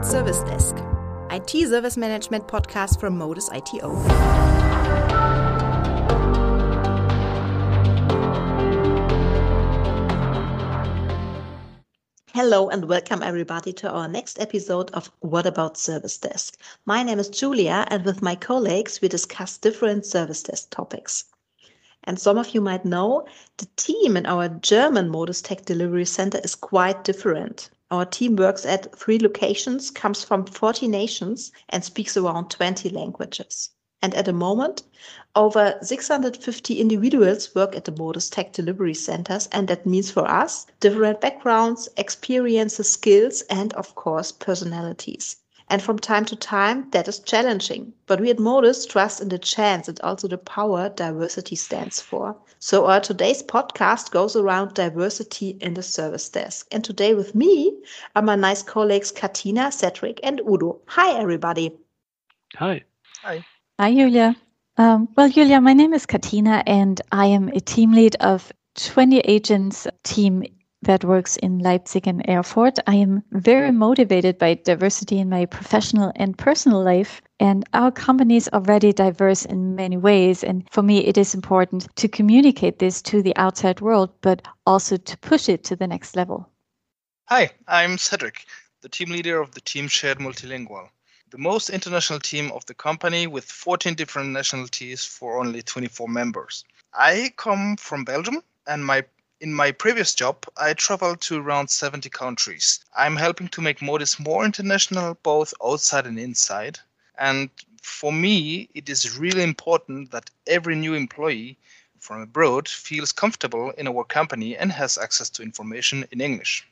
About Service Desk? IT Service Management podcast from Modus ITO. Hello and welcome everybody to our next episode of What About Service Desk. My name is Julia and with my colleagues we discuss different service desk topics. And some of you might know the team in our German Modus Tech Delivery Center is quite different. Our team works at three locations, comes from 40 nations, and speaks around 20 languages. And at the moment, over 650 individuals work at the Modus Tech delivery centers. And that means for us different backgrounds, experiences, skills, and of course, personalities. And from time to time, that is challenging. But we at Modus trust in the chance and also the power diversity stands for. So our today's podcast goes around diversity in the service desk. And today with me are my nice colleagues Katina, Cedric, and Udo. Hi, everybody. Hi. Hi. Hi, Julia. Um, well, Julia, my name is Katina, and I am a team lead of 20 agents team that works in Leipzig and Erfurt. I am very motivated by diversity in my professional and personal life. And our company is already diverse in many ways. And for me, it is important to communicate this to the outside world, but also to push it to the next level. Hi, I'm Cedric, the team leader of the team Shared Multilingual, the most international team of the company with 14 different nationalities for only 24 members. I come from Belgium, and my in my previous job, I traveled to around 70 countries. I'm helping to make Modis more international, both outside and inside. And for me, it is really important that every new employee from abroad feels comfortable in our company and has access to information in English.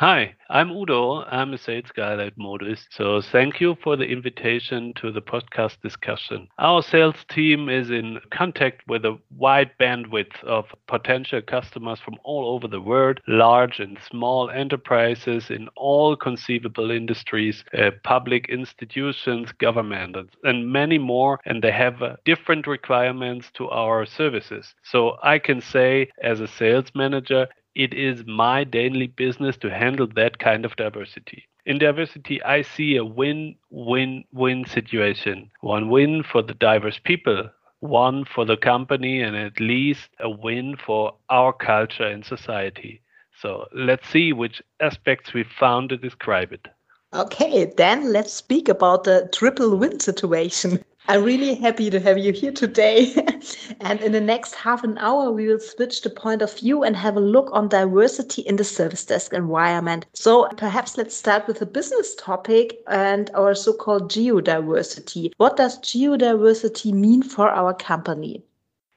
Hi, I'm Udo. I'm a sales guy at Modus. So thank you for the invitation to the podcast discussion. Our sales team is in contact with a wide bandwidth of potential customers from all over the world, large and small enterprises in all conceivable industries, uh, public institutions, government, and many more. And they have uh, different requirements to our services. So I can say, as a sales manager, it is my daily business to handle that kind of diversity. In diversity, I see a win win win situation. One win for the diverse people, one for the company, and at least a win for our culture and society. So let's see which aspects we found to describe it. Okay, then let's speak about the triple win situation. I'm really happy to have you here today. and in the next half an hour, we will switch the point of view and have a look on diversity in the service desk environment. So perhaps let's start with a business topic and our so-called geodiversity. What does geodiversity mean for our company?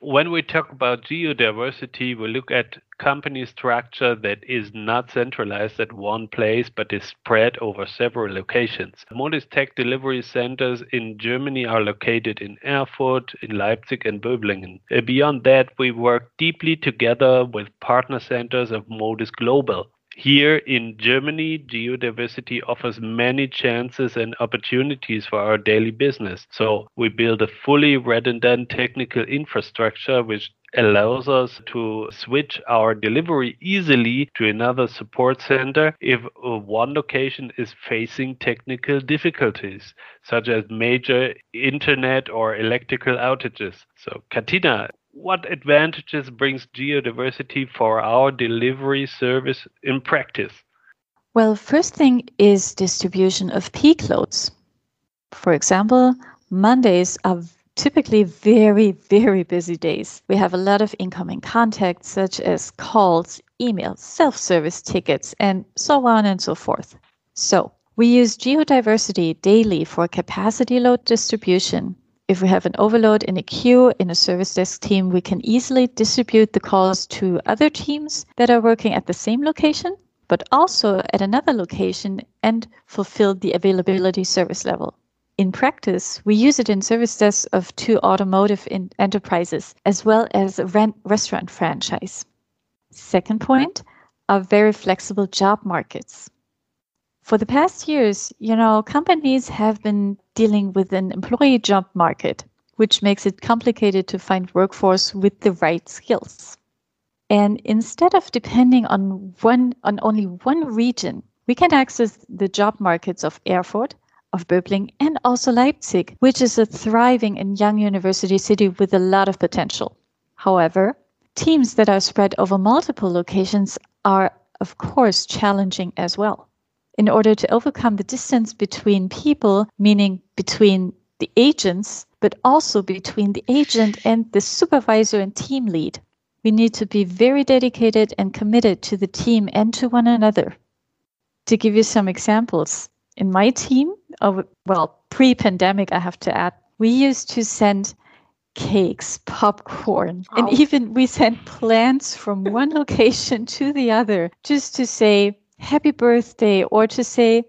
When we talk about geodiversity, we look at company structure that is not centralized at one place but is spread over several locations. Modus Tech delivery centers in Germany are located in Erfurt, in Leipzig, and Böblingen. Beyond that, we work deeply together with partner centers of Modus Global. Here in Germany, geodiversity offers many chances and opportunities for our daily business. So we build a fully redundant technical infrastructure which allows us to switch our delivery easily to another support center if one location is facing technical difficulties, such as major internet or electrical outages. So, Katina, what advantages brings geodiversity for our delivery service in practice? Well, first thing is distribution of peak loads. For example, Mondays are typically very, very busy days. We have a lot of incoming contacts, such as calls, emails, self service tickets, and so on and so forth. So, we use geodiversity daily for capacity load distribution if we have an overload in a queue in a service desk team, we can easily distribute the calls to other teams that are working at the same location, but also at another location and fulfill the availability service level. In practice, we use it in service desks of two automotive enterprises as well as a rent restaurant franchise. Second point are very flexible job markets. For the past years, you know, companies have been dealing with an employee job market, which makes it complicated to find workforce with the right skills. And instead of depending on one on only one region, we can access the job markets of Erfurt, of Böbling, and also Leipzig, which is a thriving and young university city with a lot of potential. However, teams that are spread over multiple locations are, of course, challenging as well. In order to overcome the distance between people, meaning between the agents, but also between the agent and the supervisor and team lead, we need to be very dedicated and committed to the team and to one another. To give you some examples, in my team, of, well, pre pandemic, I have to add, we used to send cakes, popcorn, oh. and even we sent plants from one location to the other just to say happy birthday or to say,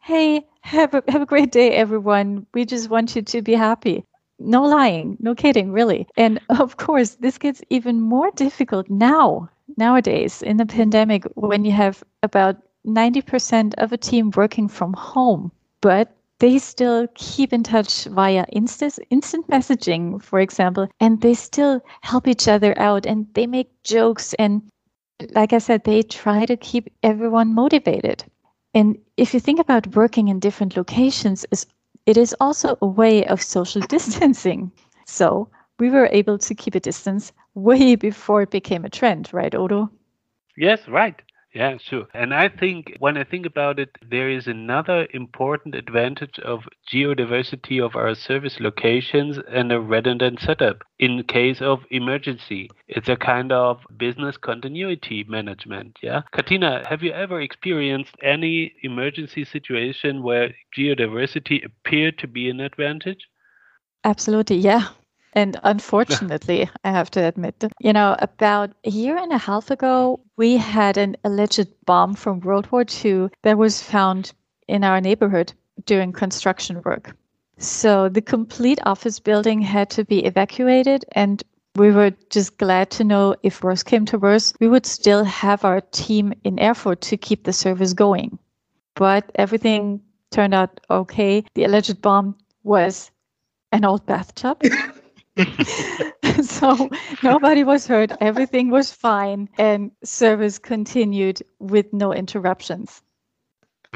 hey, have a, have a great day, everyone. We just want you to be happy. No lying, no kidding, really. And of course, this gets even more difficult now, nowadays, in the pandemic, when you have about 90% of a team working from home, but they still keep in touch via instant, instant messaging, for example, and they still help each other out and they make jokes. And like I said, they try to keep everyone motivated. And if you think about working in different locations, it is also a way of social distancing. So we were able to keep a distance way before it became a trend, right, Udo? Yes, right. Yeah, sure. And I think when I think about it, there is another important advantage of geodiversity of our service locations and a redundant setup in case of emergency. It's a kind of business continuity management. Yeah. Katina, have you ever experienced any emergency situation where geodiversity appeared to be an advantage? Absolutely. Yeah. And unfortunately, I have to admit, you know, about a year and a half ago, we had an alleged bomb from World War II that was found in our neighborhood during construction work. So the complete office building had to be evacuated, and we were just glad to know if worse came to worse, we would still have our team in Erfurt to keep the service going. But everything turned out okay. The alleged bomb was an old bathtub. so nobody was hurt, everything was fine, and service continued with no interruptions.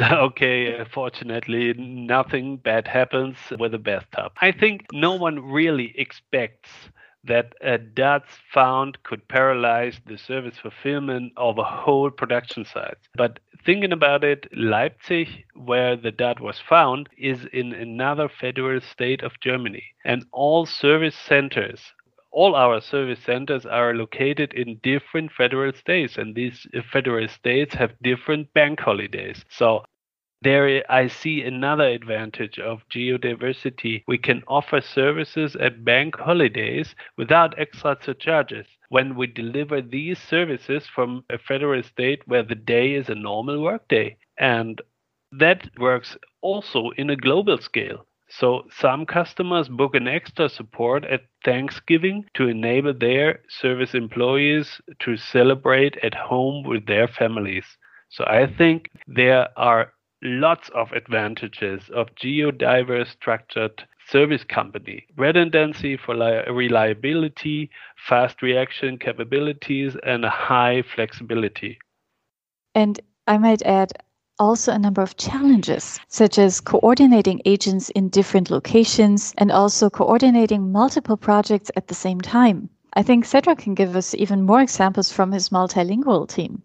Okay, fortunately, nothing bad happens with a bathtub. I think no one really expects that a DAT found could paralyze the service fulfillment of a whole production site. But thinking about it, Leipzig, where the DAT was found, is in another federal state of Germany. And all service centers all our service centers are located in different federal states, and these federal states have different bank holidays. So there, I see another advantage of geodiversity. We can offer services at bank holidays without extra surcharges. When we deliver these services from a federal state where the day is a normal workday. And that works also in a global scale. So some customers book an extra support at Thanksgiving to enable their service employees to celebrate at home with their families. So I think there are lots of advantages of geodiverse structured service company redundancy for li- reliability fast reaction capabilities and a high flexibility and i might add also a number of challenges, such as coordinating agents in different locations and also coordinating multiple projects at the same time. I think Cedric can give us even more examples from his multilingual team.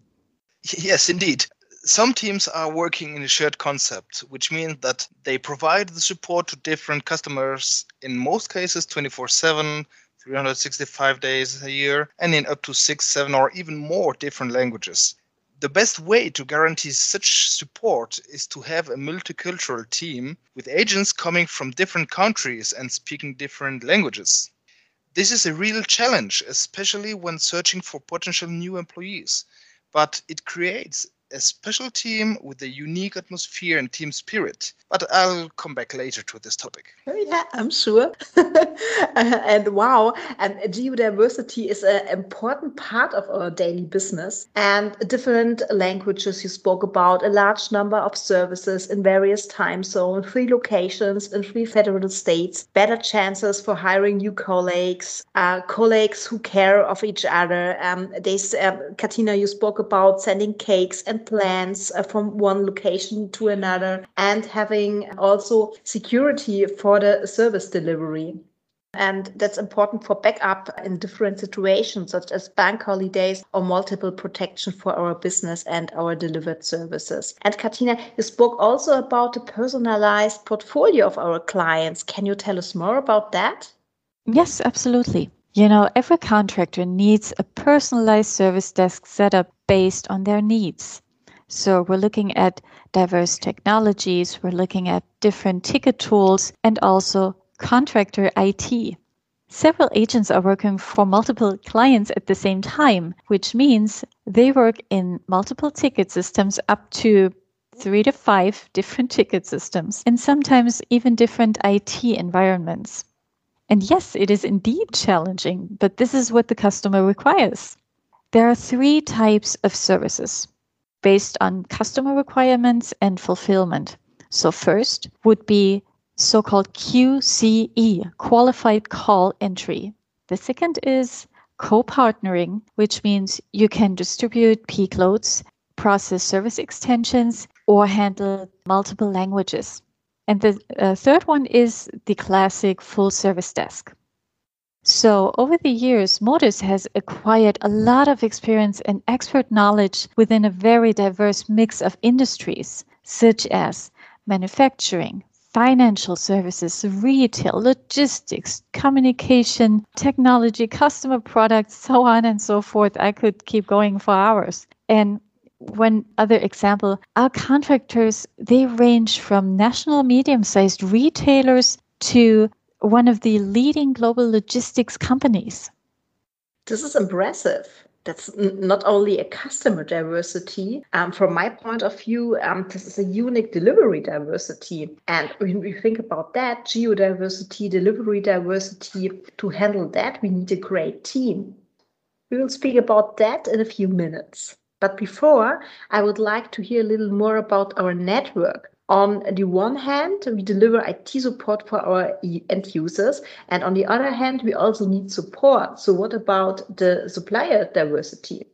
Yes, indeed some teams are working in a shared concept, which means that they provide the support to different customers in most cases 24 7, 365 days a year, and in up to six, seven, or even more different languages. The best way to guarantee such support is to have a multicultural team with agents coming from different countries and speaking different languages. This is a real challenge, especially when searching for potential new employees, but it creates a special team with a unique atmosphere and team spirit. But I'll come back later to this topic. Yeah, I'm sure. and wow, and geodiversity is an important part of our daily business. And different languages you spoke about, a large number of services in various time zones, three locations in three federal states, better chances for hiring new colleagues, uh, colleagues who care of each other. Um, they, um, Katina, you spoke about sending cakes and plans uh, from one location to another, and having also security for the service delivery. And that's important for backup in different situations, such as bank holidays or multiple protection for our business and our delivered services. And Katina, you spoke also about the personalized portfolio of our clients. Can you tell us more about that? Yes, absolutely. You know, every contractor needs a personalized service desk setup based on their needs. So we're looking at diverse technologies, we're looking at different ticket tools, and also contractor IT. Several agents are working for multiple clients at the same time, which means they work in multiple ticket systems up to three to five different ticket systems and sometimes even different IT environments. And yes, it is indeed challenging, but this is what the customer requires. There are three types of services based on customer requirements and fulfillment. So, first would be so called QCE, qualified call entry. The second is co partnering, which means you can distribute peak loads, process service extensions, or handle multiple languages. And the uh, third one is the classic full service desk. So, over the years, Modus has acquired a lot of experience and expert knowledge within a very diverse mix of industries, such as manufacturing, financial services, retail, logistics, communication, technology, customer products, so on and so forth. I could keep going for hours. And one other example, our contractors, they range from national medium-sized retailers to one of the leading global logistics companies. This is impressive that's not only a customer diversity. Um, from my point of view, um, this is a unique delivery diversity. And when we think about that, geodiversity, delivery diversity, to handle that, we need a great team. We will speak about that in a few minutes. But before, I would like to hear a little more about our network. On the one hand, we deliver IT support for our end users, and on the other hand, we also need support. So, what about the supplier diversity?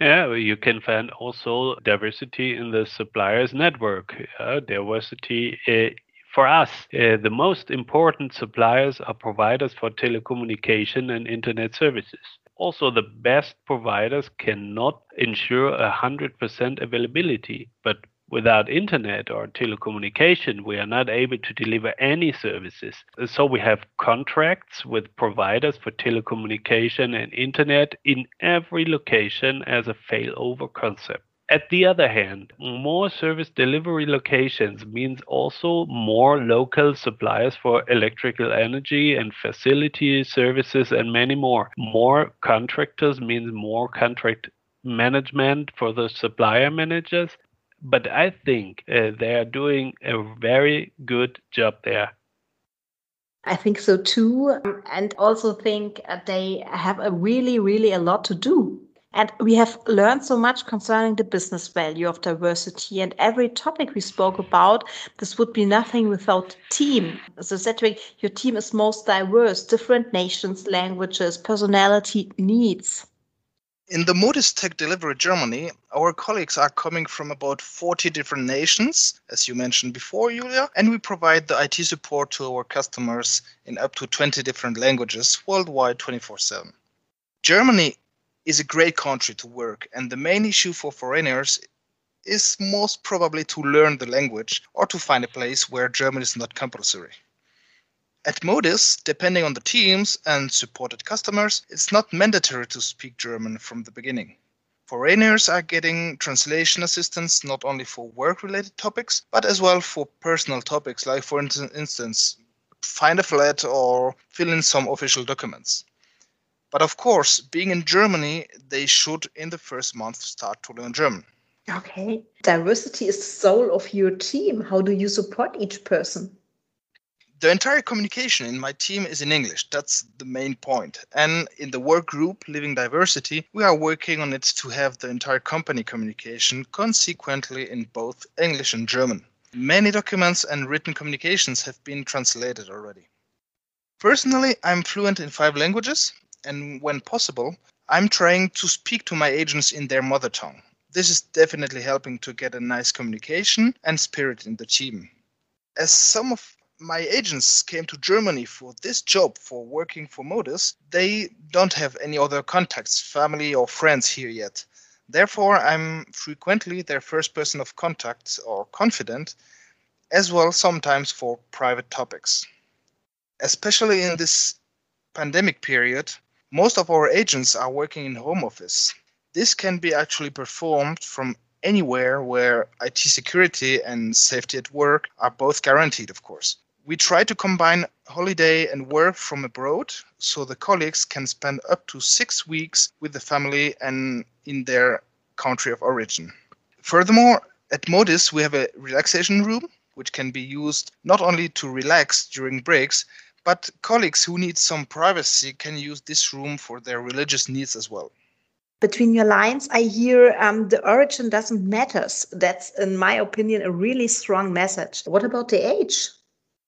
Yeah, you can find also diversity in the suppliers network. Uh, diversity uh, for us, uh, the most important suppliers are providers for telecommunication and internet services. Also, the best providers cannot ensure 100% availability, but Without internet or telecommunication, we are not able to deliver any services. So we have contracts with providers for telecommunication and internet in every location as a failover concept. At the other hand, more service delivery locations means also more local suppliers for electrical energy and facility services and many more. More contractors means more contract management for the supplier managers but I think uh, they are doing a very good job there. I think so too, and also think they have a really, really a lot to do. And we have learned so much concerning the business value of diversity and every topic we spoke about. This would be nothing without team. So, Cedric, your team is most diverse, different nations, languages, personality, needs. In the Modus Tech Delivery Germany, our colleagues are coming from about 40 different nations, as you mentioned before, Julia, and we provide the IT support to our customers in up to 20 different languages worldwide 24 7. Germany is a great country to work, and the main issue for foreigners is most probably to learn the language or to find a place where German is not compulsory. At Modus, depending on the teams and supported customers, it's not mandatory to speak German from the beginning. Foreigners are getting translation assistance not only for work related topics, but as well for personal topics, like, for instance, find a flat or fill in some official documents. But of course, being in Germany, they should in the first month start to learn German. Okay. Diversity is the soul of your team. How do you support each person? The entire communication in my team is in English. That's the main point. And in the work group Living Diversity, we are working on it to have the entire company communication consequently in both English and German. Many documents and written communications have been translated already. Personally, I'm fluent in five languages, and when possible, I'm trying to speak to my agents in their mother tongue. This is definitely helping to get a nice communication and spirit in the team. As some of my agents came to Germany for this job for working for Modus, they don't have any other contacts, family or friends here yet. Therefore, I'm frequently their first person of contact or confidant, as well sometimes for private topics. Especially in this pandemic period, most of our agents are working in home office. This can be actually performed from anywhere where IT security and safety at work are both guaranteed, of course. We try to combine holiday and work from abroad so the colleagues can spend up to six weeks with the family and in their country of origin. Furthermore, at Modus, we have a relaxation room which can be used not only to relax during breaks, but colleagues who need some privacy can use this room for their religious needs as well. Between your lines, I hear um, the origin doesn't matter. That's, in my opinion, a really strong message. What about the age?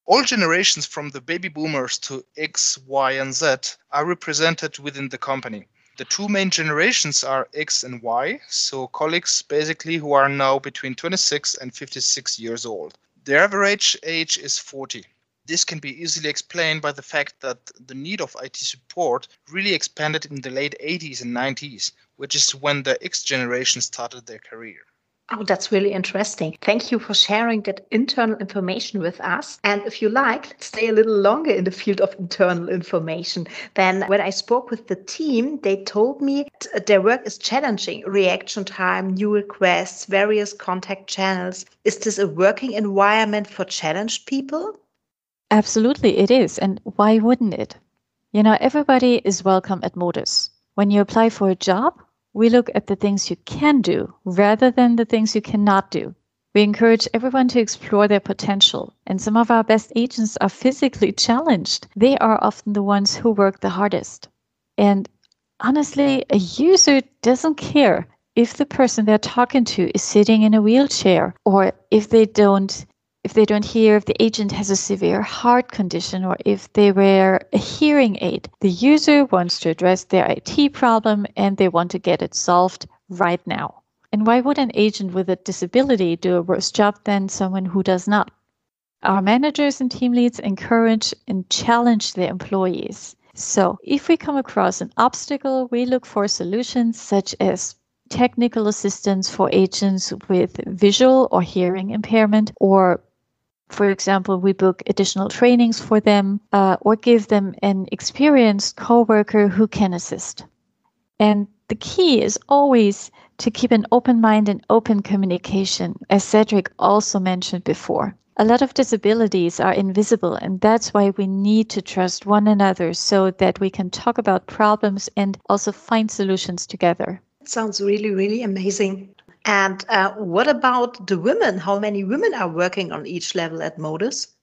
All generations from the baby boomers to X, Y, and Z are represented within the company. The two main generations are X and Y, so colleagues basically who are now between 26 and 56 years old. The average age is 40. This can be easily explained by the fact that the need of IT support really expanded in the late 80s and 90s, which is when the X generation started their career. Oh, that's really interesting. Thank you for sharing that internal information with us. And if you like, let's stay a little longer in the field of internal information. Then, when I spoke with the team, they told me their work is challenging reaction time, new requests, various contact channels. Is this a working environment for challenged people? Absolutely, it is. And why wouldn't it? You know, everybody is welcome at Modus. When you apply for a job, we look at the things you can do rather than the things you cannot do. We encourage everyone to explore their potential, and some of our best agents are physically challenged. They are often the ones who work the hardest. And honestly, a user doesn't care if the person they're talking to is sitting in a wheelchair or if they don't if they don't hear if the agent has a severe heart condition or if they wear a hearing aid. The user wants to address their IT problem and they want to get it solved right now. And why would an agent with a disability do a worse job than someone who does not? Our managers and team leads encourage and challenge their employees. So, if we come across an obstacle, we look for solutions such as technical assistance for agents with visual or hearing impairment or for example, we book additional trainings for them uh, or give them an experienced coworker who can assist. And the key is always to keep an open mind and open communication, as Cedric also mentioned before. A lot of disabilities are invisible, and that's why we need to trust one another so that we can talk about problems and also find solutions together. Sounds really, really amazing. And uh, what about the women? How many women are working on each level at Modus?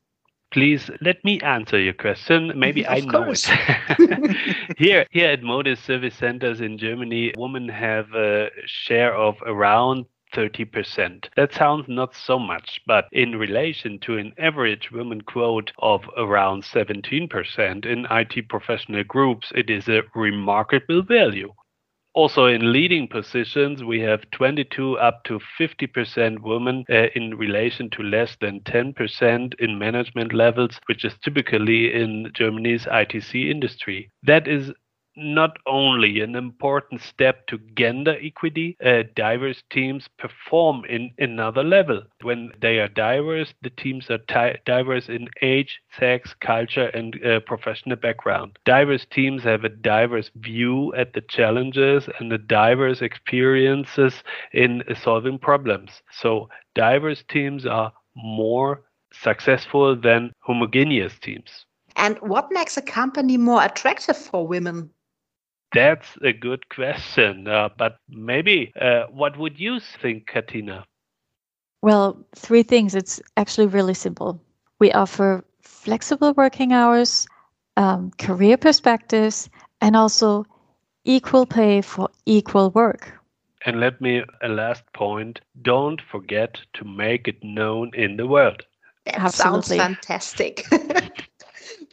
Please let me answer your question. Maybe I know it. here, here at Modus Service Centers in Germany, women have a share of around 30%. That sounds not so much, but in relation to an average women quote of around 17% in IT professional groups, it is a remarkable value. Also, in leading positions, we have 22 up to 50% women uh, in relation to less than 10% in management levels, which is typically in Germany's ITC industry. That is not only an important step to gender equity, uh, diverse teams perform in another level. When they are diverse, the teams are diverse in age, sex, culture, and uh, professional background. Diverse teams have a diverse view at the challenges and the diverse experiences in solving problems. So, diverse teams are more successful than homogeneous teams. And what makes a company more attractive for women? That's a good question. Uh, but maybe, uh, what would you think, Katina? Well, three things. It's actually really simple. We offer flexible working hours, um, career perspectives, and also equal pay for equal work. And let me, a last point don't forget to make it known in the world. That Absolutely. sounds fantastic.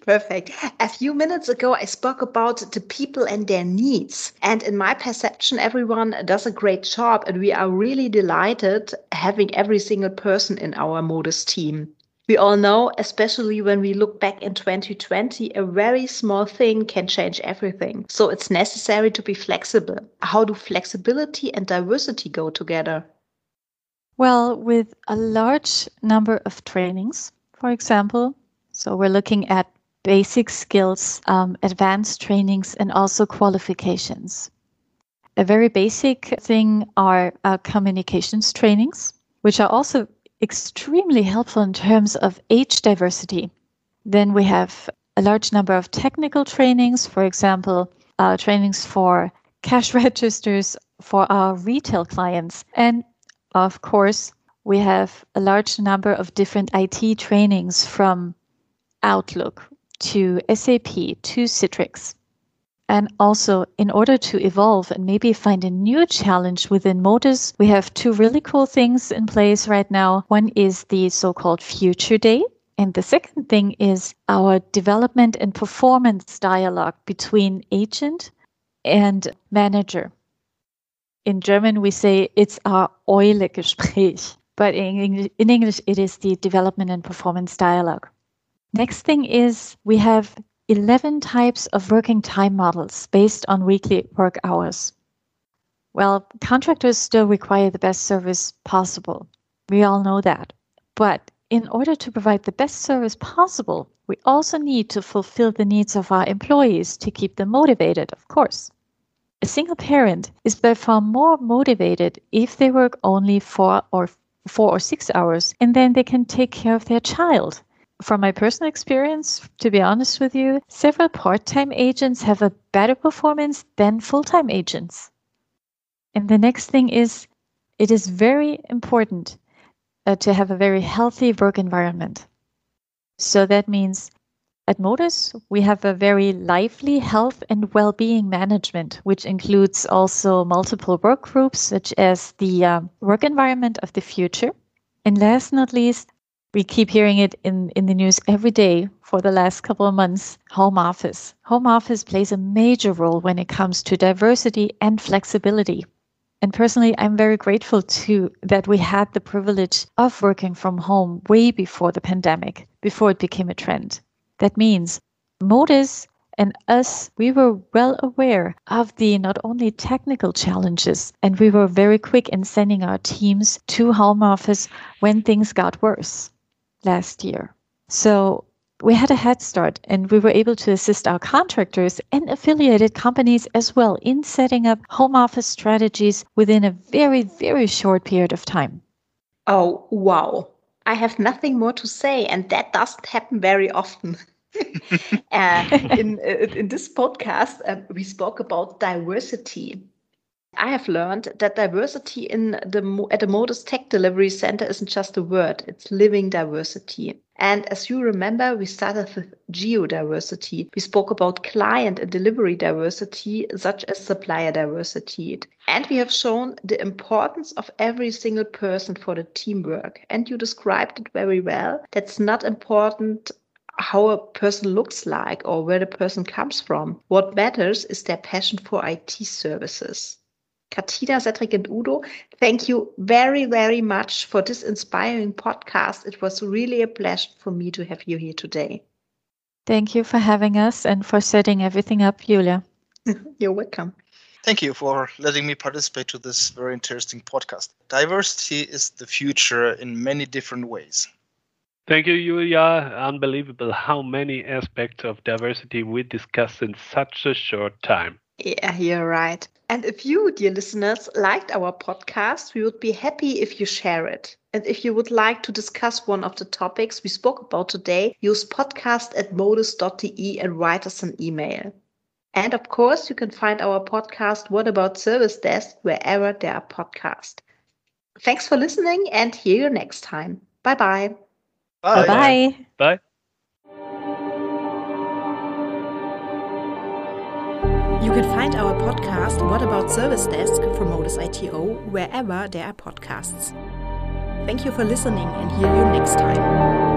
Perfect. A few minutes ago, I spoke about the people and their needs. And in my perception, everyone does a great job. And we are really delighted having every single person in our Modus team. We all know, especially when we look back in 2020, a very small thing can change everything. So it's necessary to be flexible. How do flexibility and diversity go together? Well, with a large number of trainings, for example, so we're looking at basic skills, um, advanced trainings, and also qualifications. A very basic thing are uh, communications trainings, which are also extremely helpful in terms of age diversity. Then we have a large number of technical trainings, for example, uh, trainings for cash registers for our retail clients. And of course, we have a large number of different IT trainings from Outlook to SAP to Citrix. And also, in order to evolve and maybe find a new challenge within Modus, we have two really cool things in place right now. One is the so called Future Day. And the second thing is our development and performance dialogue between agent and manager. In German, we say it's our Eule-Gespräch, but in, in English, it is the development and performance dialogue. Next thing is we have 11 types of working time models based on weekly work hours. Well, contractors still require the best service possible. We all know that. But in order to provide the best service possible, we also need to fulfill the needs of our employees to keep them motivated, of course. A single parent is by far more motivated if they work only four or four or six hours and then they can take care of their child from my personal experience, to be honest with you, several part time agents have a better performance than full time agents. And the next thing is, it is very important uh, to have a very healthy work environment. So that means at Modus, we have a very lively health and well being management, which includes also multiple work groups, such as the uh, work environment of the future. And last not least, we keep hearing it in, in the news every day for the last couple of months home office. Home office plays a major role when it comes to diversity and flexibility. And personally, I'm very grateful to that we had the privilege of working from home way before the pandemic, before it became a trend. That means Modus and us, we were well aware of the not only technical challenges, and we were very quick in sending our teams to home office when things got worse last year. So we had a head start and we were able to assist our contractors and affiliated companies as well in setting up home office strategies within a very, very short period of time. Oh, wow. I have nothing more to say, and that doesn't happen very often. uh, in, uh, in this podcast, uh, we spoke about diversity I have learned that diversity in the at the Modus Tech Delivery Center isn't just a word; it's living diversity. And as you remember, we started with geodiversity. We spoke about client and delivery diversity, such as supplier diversity. And we have shown the importance of every single person for the teamwork. And you described it very well. That's not important how a person looks like or where the person comes from. What matters is their passion for IT services. Katina, Cedric, and Udo, thank you very, very much for this inspiring podcast. It was really a pleasure for me to have you here today. Thank you for having us and for setting everything up, Julia. You're welcome. Thank you for letting me participate to this very interesting podcast. Diversity is the future in many different ways. Thank you, Julia. Unbelievable how many aspects of diversity we discussed in such a short time. Yeah, you're right. And if you, dear listeners, liked our podcast, we would be happy if you share it. And if you would like to discuss one of the topics we spoke about today, use podcast at modus.de and write us an email. And of course, you can find our podcast, What About Service Desk, wherever there are podcasts. Thanks for listening and hear you next time. Bye-bye. Bye bye. Bye. You can find our podcast, What About Service Desk, from Modus ITO, wherever there are podcasts. Thank you for listening and hear you next time.